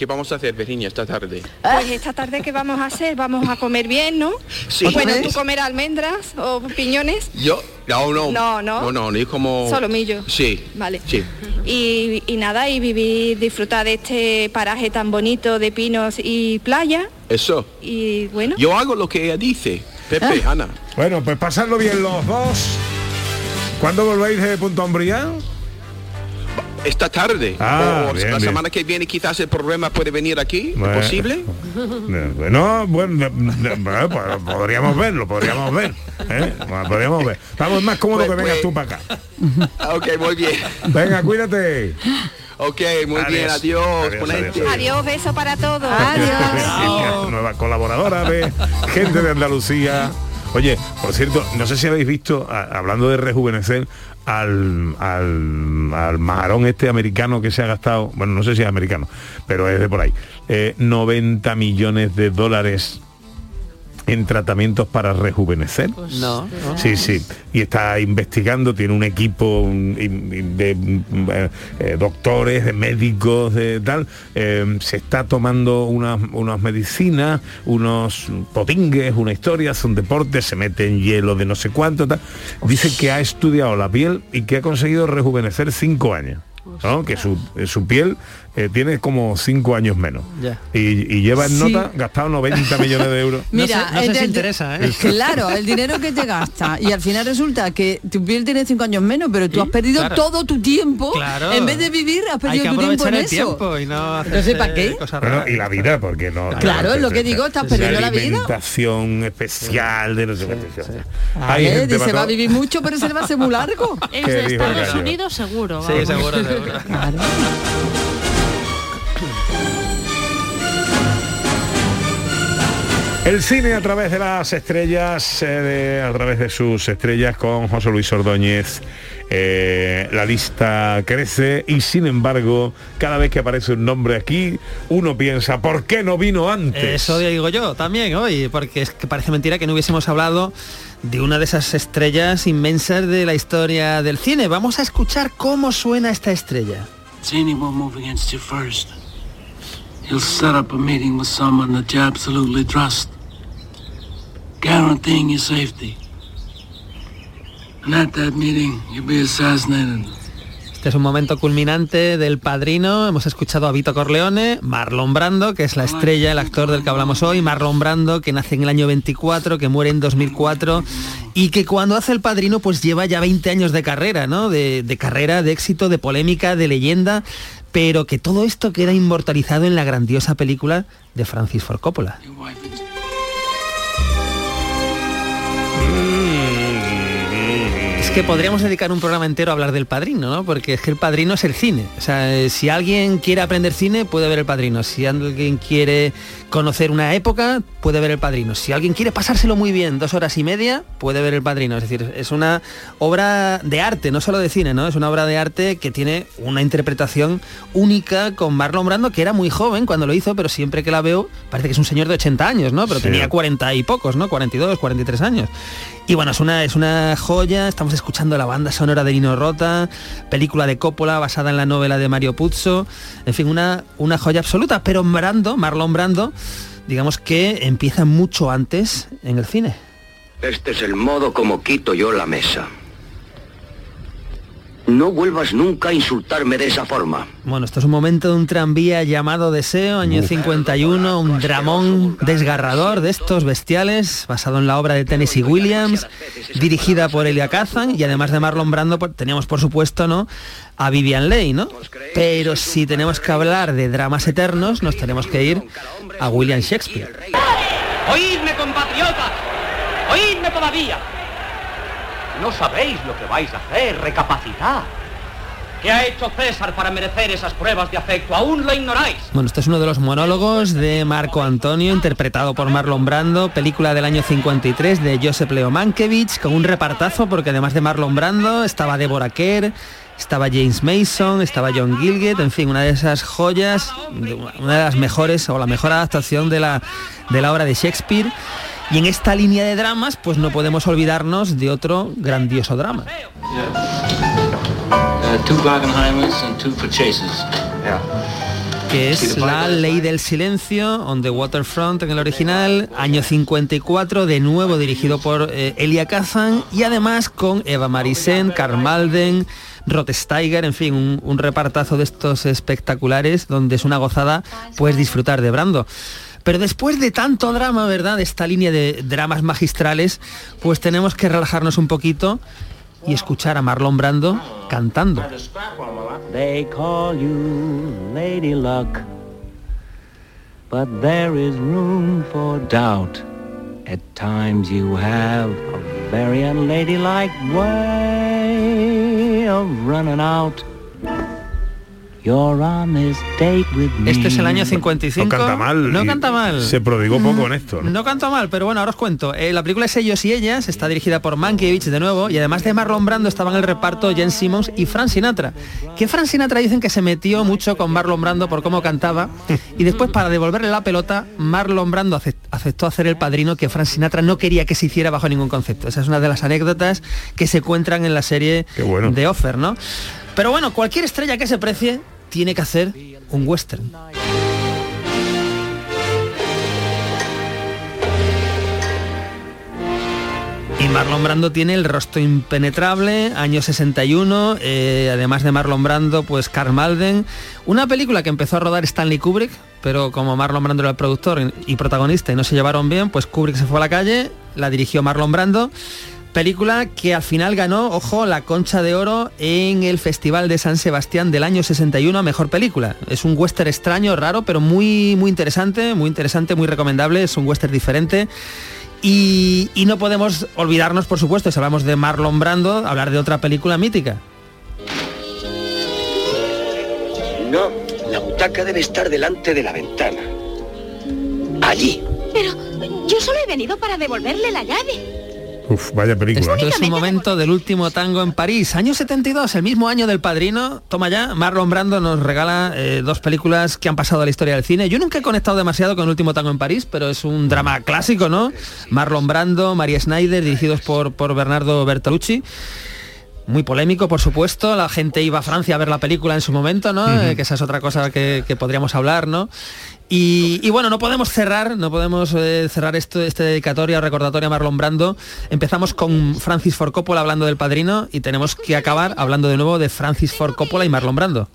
¿Qué vamos a hacer, Virginia, esta tarde? Pues esta tarde que vamos a hacer, vamos a comer bien, ¿no? Sí. Bueno, ¿Otra tú vez? comer almendras o piñones. Yo, no, no. No, no. No, no, no, es como... Solomillo. Sí. Vale. Sí. Y, y nada, y vivir, disfrutar de este paraje tan bonito de pinos y playa. Eso. Y bueno. Yo hago lo que ella dice. Pepe, Ana. Bueno, pues pasarlo bien los dos. ¿Cuándo volvéis de Punto Umbría? Esta tarde. Ah, o bien, la bien. semana que viene quizás el programa puede venir aquí. Bueno. ¿Es posible? Bueno, bueno, eh, bueno, pues podríamos verlo, podríamos ver. ¿eh? Bueno, podríamos ver. Estamos más cómodos Pues, que vengas pues. tú para acá. ok, muy bien. Venga, cuídate. Ok, muy bien, adiós. Adiós, ponente. Adiós, beso para todos. Virginia, Nueva colaboradora de gente de Andalucía. Oye, por cierto, no sé si habéis visto, a- hablando de rejuvenecer, al, al, al majarón este americano que se ha gastado, bueno, no sé si es americano, pero es de por ahí, eh, 90 millones de dólares en tratamientos para rejuvenecer. No, no. Sí, sí. Y está investigando, tiene un equipo de mm, eh, eh, doctores, de médicos, de tal. Eh, se está tomando unas, unas medicinas, unos potingues, una historia, son deportes, se mete en hielo de no sé cuánto, tal. Dice que ha estudiado la piel y que ha conseguido rejuvenecer cinco años. ¿no? Que su, su piel eh, tiene como cinco años menos. Y, y lleva en Sí. nota gastado 90 millones de euros. Mira, no sé el- si el- interesa, ¿eh? Claro, el dinero que te gasta y al final resulta que tu piel tiene cinco años menos, pero tú has perdido claro. todo tu tiempo. Claro. En vez de vivir, has Hay perdido que tu tiempo en el eso. tiempo y no Entonces, ¿para qué? Bueno, y la vida, porque no. Claro, es lo que digo, estás perdiendo la vida. alimentación especial de no sé qué. Hay gente dice, va a vivir mucho, pero se le va a hacer muy largo. Es ¿Qué de dijo el Estados? Unidos seguro. Sí, seguro, seguro. El cine a través de las estrellas, eh, de- a través de sus estrellas con José Luis Ordóñez. Eh, la lista crece y sin embargo, cada vez que aparece un nombre aquí, uno piensa, ¿por qué no vino antes? Eso digo yo también hoy, porque es que parece mentira que no hubiésemos hablado de una de esas estrellas inmensas de la historia del cine. Vamos a escuchar cómo suena esta estrella. Cheney will move against you first. He'll set up a meeting with someone that you absolutely trust, guaranteeing your safety. And at that meeting, you'll be assassinated. Este es un momento culminante del Padrino. Hemos escuchado a Vito Corleone, Marlon Brando, que es la estrella, el actor del que hablamos hoy, Marlon Brando, que nace en el año 24, que muere en 2004 y que cuando hace el Padrino pues lleva ya 20 años de carrera, ¿no? De, de carrera, de éxito, de polémica, de leyenda. pero que todo esto queda inmortalizado en la grandiosa película de Francis Ford Coppola. Que podríamos dedicar un programa entero a hablar del padrino, ¿no? Porque es que el padrino es el cine. O sea, eh, si alguien quiere aprender cine, puede ver el padrino. Si alguien quiere conocer una época, puede ver el padrino. Si alguien quiere pasárselo muy bien, dos horas y media, puede ver el padrino. Es decir, es una obra de arte, no solo de cine, ¿no? Es una obra de arte que tiene una interpretación única con Marlon Brando, que era muy joven cuando lo hizo, pero siempre que la veo, parece que es un señor de 80 años, ¿no? Pero Sí. tenía 40 y pocos, ¿no? 42, 43 años. Y bueno, es una, es una joya, estamos escuchando la banda sonora de Nino Rota, película de Coppola basada en la novela de Mario Puzo, en fin, una, una joya absoluta, pero Brando, Marlon Brando, digamos que empieza mucho antes en el cine. Este es el modo como quito yo la mesa. No vuelvas nunca a insultarme de esa forma. Bueno, esto es un momento de un tranvía llamado Deseo, año 51, un dramón desgarrador de estos bestiales, basado en la obra de Tennessee Williams, dirigida por Elia Kazan y además de Marlon Brando pues, teníamos por supuesto no a Vivian Leigh, ¿no? Pero si tenemos que hablar de dramas eternos, nos tenemos que ir a William Shakespeare. Oídme, compatriotas. Oídme todavía. No sabéis lo que vais a hacer, recapacitad. ¿Qué ha hecho César para merecer esas pruebas de afecto? Aún lo ignoráis. Bueno, este es uno de los monólogos de Marco Antonio, interpretado por Marlon Brando, película del año 53 de Joseph Leo Mankiewicz, con un repartazo porque además de Marlon Brando estaba Deborah Kerr, estaba James Mason, estaba John Gilgett, en fin, una de esas joyas, una de las mejores o la mejor adaptación de la, de la obra de Shakespeare. Y en esta línea de dramas, pues no podemos olvidarnos de otro grandioso drama. Uh, que es La Ley del Silencio, On the Waterfront en el original, año 54, de nuevo dirigido por eh, Elia Kazan y además con Eva Marisen, Karl Malden, Rod Steiger, en fin, un, un repartazo de estos espectaculares donde es una gozada pues disfrutar de Brando. Pero después de tanto drama, ¿verdad? De esta línea de dramas magistrales, pues tenemos que relajarnos un poquito y escuchar a Marlon Brando cantando. They call you Lady Luck, but there is room for doubt. At times you have a very unladylike way of running out. Este es el año 55. No canta mal. No canta mal. Se prodigó poco en esto. ¿no? No canta mal, pero bueno, ahora os cuento. Eh, la película es Ellos y Ellas, está dirigida por Mankiewicz de nuevo, y además de Marlon Brando estaban en el reparto Jen Simmons y Frank Sinatra. Que Frank Sinatra dicen que se metió mucho con Marlon Brando por cómo cantaba, y después para devolverle la pelota, Marlon Brando acep- aceptó hacer el padrino que Frank Sinatra no quería que se hiciera bajo ningún concepto. Esa es una de las anécdotas que se encuentran en la serie de Offer, ¿no? Pero bueno, cualquier estrella que se precie tiene que hacer un western. Y Marlon Brando tiene el rostro impenetrable, año 61, eh, además de Marlon Brando, pues Karl Malden. Una película que empezó a rodar Stanley Kubrick, pero como Marlon Brando era el productor y protagonista y no se llevaron bien, pues Kubrick se fue a la calle, la dirigió Marlon Brando. Película que al final ganó, ojo, la concha de oro en el Festival de San Sebastián del año 61 a Mejor Película. Es un western extraño, raro, pero muy, muy interesante, muy interesante, muy recomendable. Es un western diferente. Y, y no podemos olvidarnos, por supuesto, si hablamos de Marlon Brando, hablar de otra película mítica. No, la butaca debe estar delante de la ventana. Allí. Pero yo solo he venido para devolverle la llave. Uf, vaya película. Esto es un momento del último tango en París, año 72, el mismo año del Padrino. Toma ya, Marlon Brando nos regala eh, dos películas que han pasado a la historia del cine. Yo nunca he conectado demasiado con el último tango en París, pero es un drama clásico, ¿no? Marlon Brando, María Schneider, dirigidos por, por Bernardo Bertolucci. Muy polémico, por supuesto. La gente iba a Francia a ver la película en su momento, ¿no? Eh, que esa es otra cosa que, que podríamos hablar, ¿no? Y, bueno, no podemos cerrar, no podemos eh, cerrar esto, este dedicatoria o recordatorio a Marlon Brando. Empezamos con Francis Ford Coppola hablando del padrino y tenemos que acabar hablando de nuevo de Francis Ford Coppola y Marlon Brando.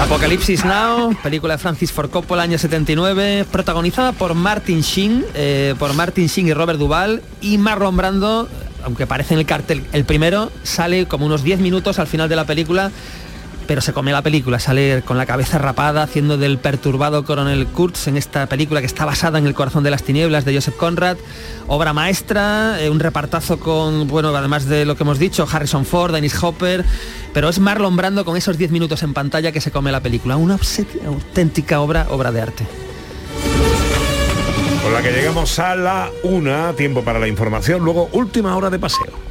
Apocalipsis Now, película de Francis Ford Coppola, año 79, protagonizada por Martin Sheen, eh, por Martin Sheen y Robert Duvall, y Marlon Brando, aunque parece en el cartel el primero, sale como unos 10 minutos al final de la película pero se come la película, sale con la cabeza rapada haciendo del perturbado coronel Kurtz en esta película que está basada en El corazón de las tinieblas de Joseph Conrad, obra maestra, eh, un repartazo con, bueno, además de lo que hemos dicho, Harrison Ford, Dennis Hopper, pero es Marlon Brando con esos 10 minutos en pantalla que se come la película, una auténtica obra, obra de arte. Con la que llegamos a la una, tiempo para la información, luego última hora de paseo.